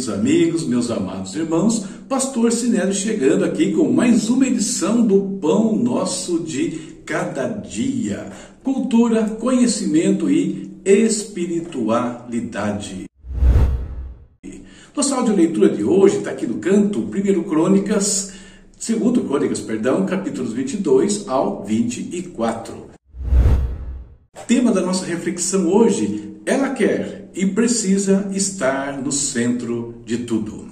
queridos amigos, meus amados irmãos, Pastor Sinélio chegando aqui com mais uma edição do Pão Nosso de Cada Dia. Cultura, conhecimento e espiritualidade. Nossa audioleitura de hoje está aqui no canto, 1 Crônicas, 2 Crônicas, perdão, capítulos 22 ao 24. Tema da nossa reflexão hoje, ela quer e precisa estar no centro de tudo.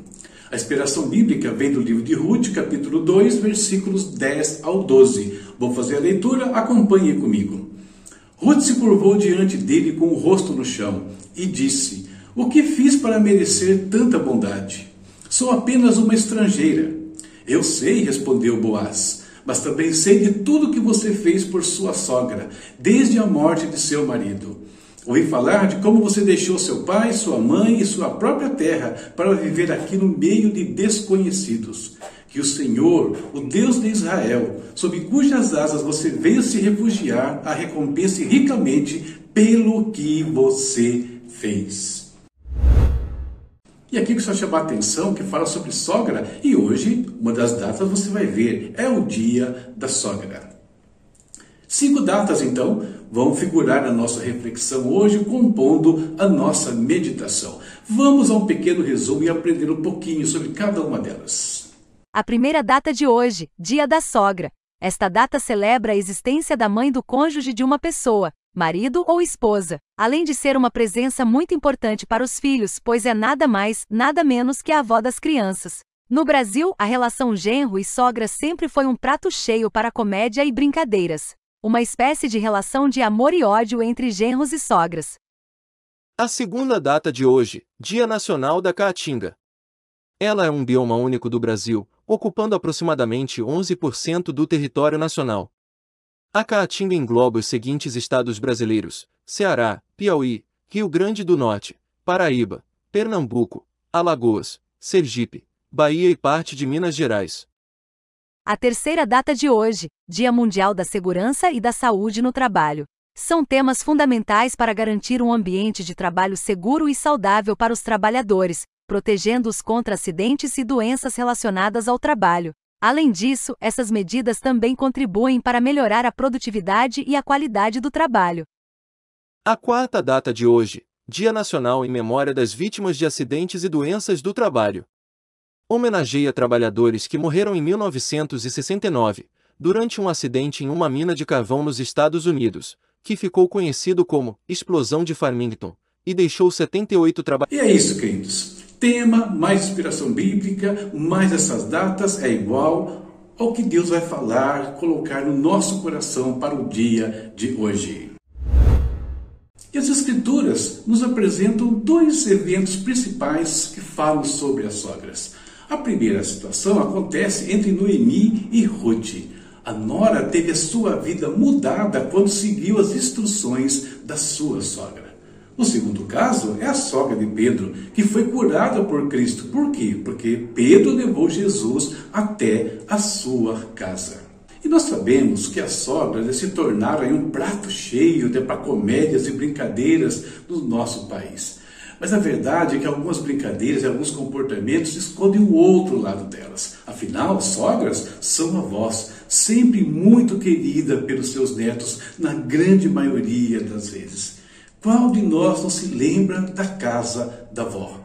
A inspiração bíblica vem do livro de Ruth, capítulo 2, versículos 10 ao 12. Vou fazer a leitura, acompanhe comigo. Ruth se curvou diante dele com o rosto no chão e disse: O que fiz para merecer tanta bondade? Sou apenas uma estrangeira. Eu sei, respondeu Boaz, mas também sei de tudo que você fez por sua sogra, desde a morte de seu marido. Ouvi falar de como você deixou seu pai, sua mãe e sua própria terra para viver aqui no meio de desconhecidos. Que o Senhor, o Deus de Israel, sob cujas asas você veio se refugiar, a recompense ricamente pelo que você fez. E aqui que só chamar a atenção que fala sobre sogra, e hoje, uma das datas você vai ver, é o dia da sogra. Cinco datas, então, vão figurar na nossa reflexão hoje, compondo a nossa meditação. Vamos a um pequeno resumo e aprender um pouquinho sobre cada uma delas. A primeira data de hoje, Dia da Sogra. Esta data celebra a existência da mãe do cônjuge de uma pessoa, marido ou esposa, além de ser uma presença muito importante para os filhos, pois é nada mais, nada menos que a avó das crianças. No Brasil, a relação genro e sogra sempre foi um prato cheio para comédia e brincadeiras uma espécie de relação de amor e ódio entre genros e sogras. A segunda data de hoje, Dia Nacional da Caatinga. Ela é um bioma único do Brasil, ocupando aproximadamente 11% do território nacional. A Caatinga engloba os seguintes estados brasileiros: Ceará, Piauí, Rio Grande do Norte, Paraíba, Pernambuco, Alagoas, Sergipe, Bahia e parte de Minas Gerais. A terceira data de hoje, Dia Mundial da Segurança e da Saúde no Trabalho. São temas fundamentais para garantir um ambiente de trabalho seguro e saudável para os trabalhadores, protegendo-os contra acidentes e doenças relacionadas ao trabalho. Além disso, essas medidas também contribuem para melhorar a produtividade e a qualidade do trabalho. A quarta data de hoje, Dia Nacional em Memória das Vítimas de Acidentes e Doenças do Trabalho homenageia trabalhadores que morreram em 1969, durante um acidente em uma mina de carvão nos Estados Unidos, que ficou conhecido como Explosão de Farmington, e deixou 78 trabalhadores. E é isso, queridos. Tema, mais inspiração bíblica, mais essas datas é igual ao que Deus vai falar, colocar no nosso coração para o dia de hoje. E as Escrituras nos apresentam dois eventos principais que falam sobre as sogras. A primeira situação acontece entre Noemi e Ruth. A nora teve a sua vida mudada quando seguiu as instruções da sua sogra. O segundo caso é a sogra de Pedro, que foi curada por Cristo. Por quê? Porque Pedro levou Jesus até a sua casa. E nós sabemos que as sogras se tornaram um prato cheio para comédias e brincadeiras do nosso país. Mas a verdade é que algumas brincadeiras e alguns comportamentos escondem o outro lado delas. Afinal, sogras são avós, sempre muito querida pelos seus netos, na grande maioria das vezes. Qual de nós não se lembra da casa da avó?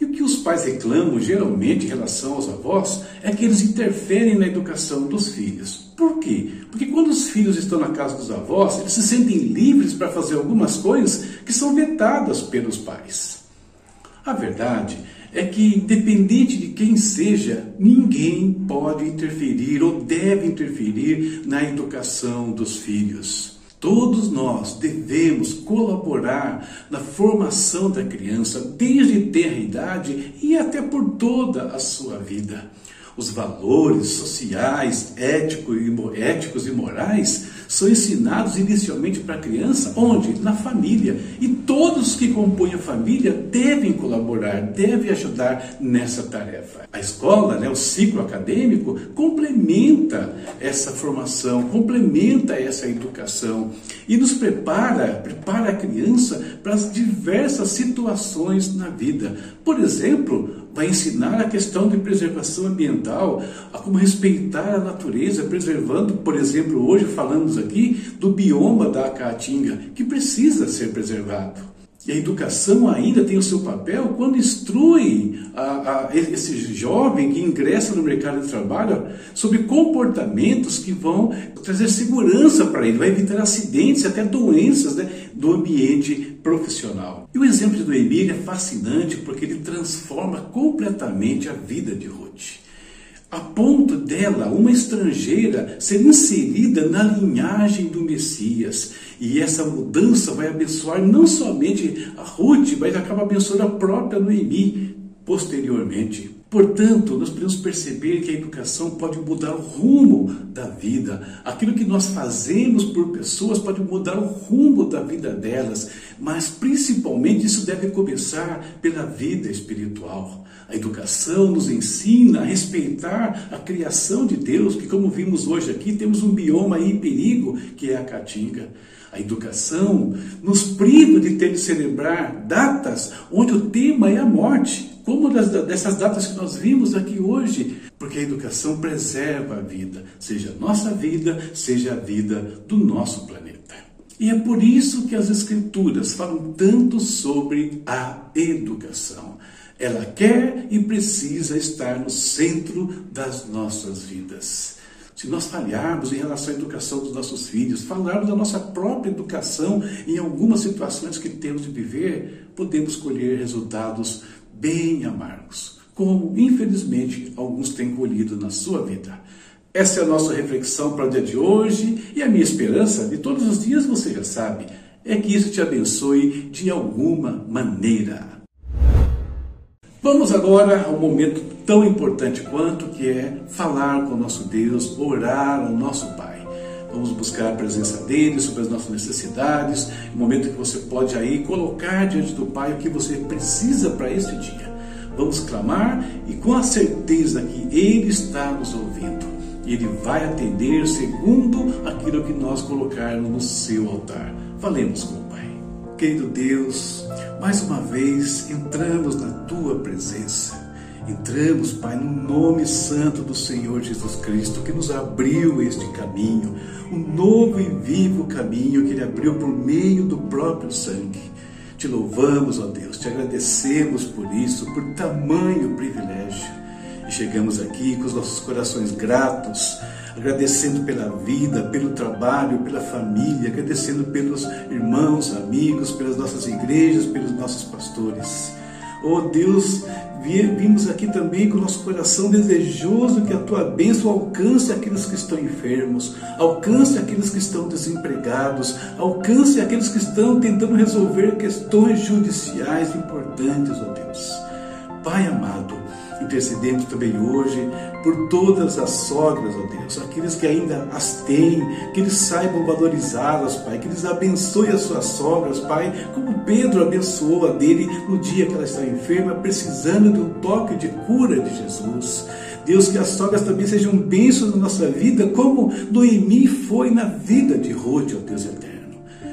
E o que os pais reclamam geralmente em relação aos avós é que eles interferem na educação dos filhos. Por quê? Porque quando os filhos estão na casa dos avós, eles se sentem livres para fazer algumas coisas que são vetadas pelos pais. A verdade é que, independente de quem seja, ninguém pode interferir ou deve interferir na educação dos filhos. Todos nós devemos colaborar na formação da criança desde tenra idade e até por toda a sua vida. Os valores sociais, éticos e morais são ensinados inicialmente para a criança, onde? Na família. E todos que compõem a família devem colaborar, devem ajudar nessa tarefa. A escola, né, o ciclo acadêmico, complementa essa formação, complementa essa educação e nos prepara, prepara a criança para as diversas situações na vida. Por exemplo, vai ensinar a questão de preservação ambiental, a como respeitar a natureza, preservando, por exemplo, hoje falamos aqui do bioma da Caatinga, que precisa ser preservado. E a educação ainda tem o seu papel quando instrui a, a, esse jovem que ingressa no mercado de trabalho sobre comportamentos que vão trazer segurança para ele, vai evitar acidentes e até doenças né, do ambiente profissional. E o exemplo do Emílio é fascinante porque ele transforma completamente a vida de Ruth a ponto dela, uma estrangeira, ser inserida na linhagem do Messias. E essa mudança vai abençoar não somente a Ruth, mas acaba abençoando a própria Noemi posteriormente. Portanto, nós podemos perceber que a educação pode mudar o rumo da vida. Aquilo que nós fazemos por pessoas pode mudar o rumo da vida delas, mas principalmente isso deve começar pela vida espiritual. A educação nos ensina a respeitar a criação de Deus, que como vimos hoje aqui, temos um bioma em perigo, que é a caatinga. A educação nos priva de ter de celebrar datas onde o tema é a morte como dessas datas que nós vimos aqui hoje, porque a educação preserva a vida, seja a nossa vida, seja a vida do nosso planeta. E é por isso que as Escrituras falam tanto sobre a educação. Ela quer e precisa estar no centro das nossas vidas. Se nós falharmos em relação à educação dos nossos filhos, falarmos da nossa própria educação em algumas situações que temos de viver, podemos colher resultados bem amargos, como infelizmente alguns têm colhido na sua vida. Essa é a nossa reflexão para o dia de hoje e a minha esperança de todos os dias, você já sabe, é que isso te abençoe de alguma maneira. Vamos agora ao momento tão importante quanto que é falar com o nosso Deus, orar ao nosso Pai. Vamos buscar a presença dele sobre as nossas necessidades, o momento que você pode aí colocar diante do Pai o que você precisa para este dia. Vamos clamar e com a certeza que Ele está nos ouvindo. Ele vai atender segundo aquilo que nós colocarmos no seu altar. Falemos com o Pai. Querido Deus, mais uma vez entramos na Tua presença Entramos, Pai, no nome santo do Senhor Jesus Cristo, que nos abriu este caminho, um novo e vivo caminho que Ele abriu por meio do próprio sangue. Te louvamos, ó Deus, te agradecemos por isso, por tamanho privilégio. E chegamos aqui com os nossos corações gratos, agradecendo pela vida, pelo trabalho, pela família, agradecendo pelos irmãos, amigos, pelas nossas igrejas, pelos nossos pastores. Oh Deus, vimos aqui também com o nosso coração desejoso que a tua bênção alcance aqueles que estão enfermos, alcance aqueles que estão desempregados, alcance aqueles que estão tentando resolver questões judiciais importantes, ó Deus. Pai amado, intercedemos também hoje por todas as sogras, ó Deus, aqueles que ainda as têm, que eles saibam valorizá-las, Pai, que eles abençoem as suas sogras, Pai, como Pedro abençoou a dele no dia que ela estava enferma, precisando de um toque de cura de Jesus. Deus, que as sogras também sejam bênçãos na nossa vida, como Noemi foi na vida de Ruth, ó Deus eterno.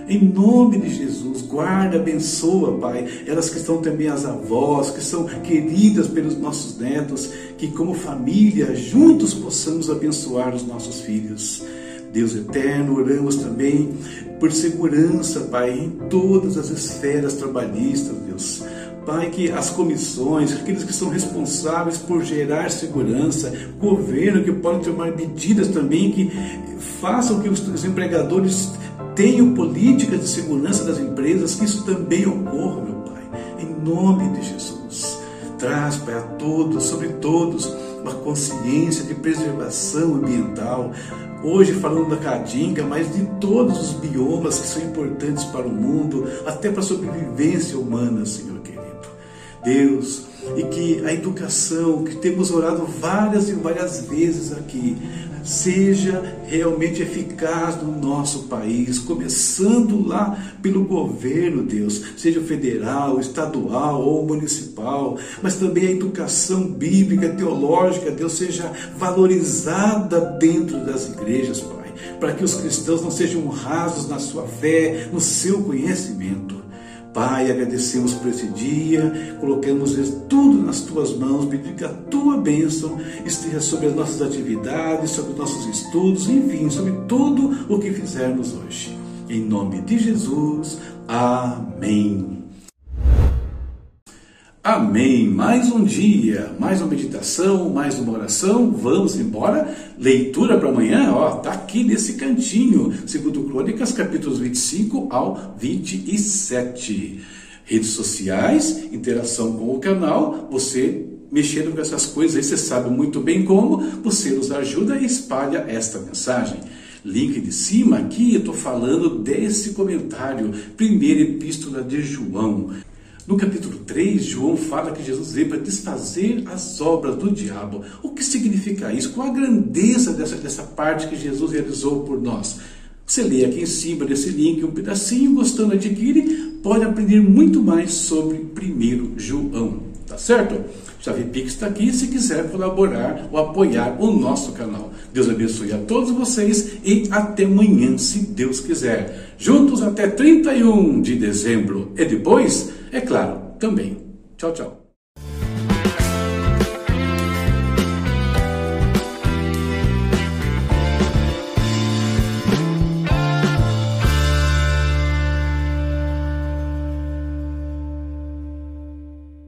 Em nome de Jesus, guarda, abençoa, Pai, elas que estão também as avós, que são queridas pelos nossos netos, que como família juntos possamos abençoar os nossos filhos. Deus eterno, oramos também por segurança, Pai, em todas as esferas trabalhistas, Deus. Pai, que as comissões, aqueles que são responsáveis por gerar segurança, governo que pode tomar medidas também que façam que os empregadores tenham políticas de segurança das empresas, que isso também ocorra, meu Pai, em nome de Jesus. Traz, Pai, a todos, sobre todos, uma consciência de preservação ambiental. Hoje falando da Caatinga, mas de todos os biomas que são importantes para o mundo, até para a sobrevivência humana, Senhor querido. Deus, e que a educação que temos orado várias e várias vezes aqui seja realmente eficaz no nosso país, começando lá pelo governo, Deus, seja federal, estadual ou municipal, mas também a educação bíblica, teológica, Deus, seja valorizada dentro das igrejas, Pai, para que os cristãos não sejam rasos na sua fé, no seu conhecimento. Pai, agradecemos por esse dia, colocamos tudo nas tuas mãos, pedindo que a tua bênção esteja sobre as nossas atividades, sobre os nossos estudos, enfim, sobre tudo o que fizermos hoje. Em nome de Jesus, amém. Amém. Mais um dia, mais uma meditação, mais uma oração. Vamos embora. Leitura para amanhã, ó, tá aqui nesse cantinho. Segundo Crônicas, capítulos 25 ao 27. Redes sociais, interação com o canal, você mexendo com essas coisas aí, você sabe muito bem como, você nos ajuda e espalha esta mensagem. Link de cima aqui, eu estou falando desse comentário, primeira epístola de João. No capítulo 3, João fala que Jesus veio para desfazer as obras do diabo. O que significa isso? Qual a grandeza dessa, dessa parte que Jesus realizou por nós? Você lê aqui em cima desse link um pedacinho, gostando, adquire, pode aprender muito mais sobre 1 João. Tá certo? Chave Pix está aqui se quiser colaborar ou apoiar o nosso canal. Deus abençoe a todos vocês e até amanhã, se Deus quiser. Juntos até 31 de dezembro. E depois é claro, também. Tchau, tchau.